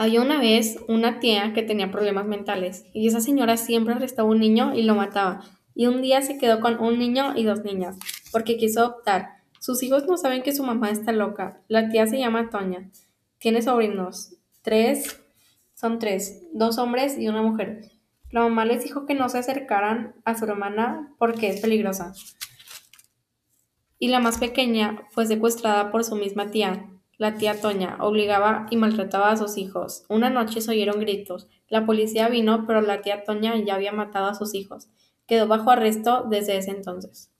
Había una vez una tía que tenía problemas mentales y esa señora siempre arrestaba un niño y lo mataba. Y un día se quedó con un niño y dos niñas porque quiso adoptar. Sus hijos no saben que su mamá está loca. La tía se llama Toña. Tiene sobrinos. Tres. Son tres. Dos hombres y una mujer. La mamá les dijo que no se acercaran a su hermana porque es peligrosa. Y la más pequeña fue secuestrada por su misma tía. La tía Toña obligaba y maltrataba a sus hijos. Una noche se oyeron gritos. La policía vino, pero la tía Toña ya había matado a sus hijos. Quedó bajo arresto desde ese entonces.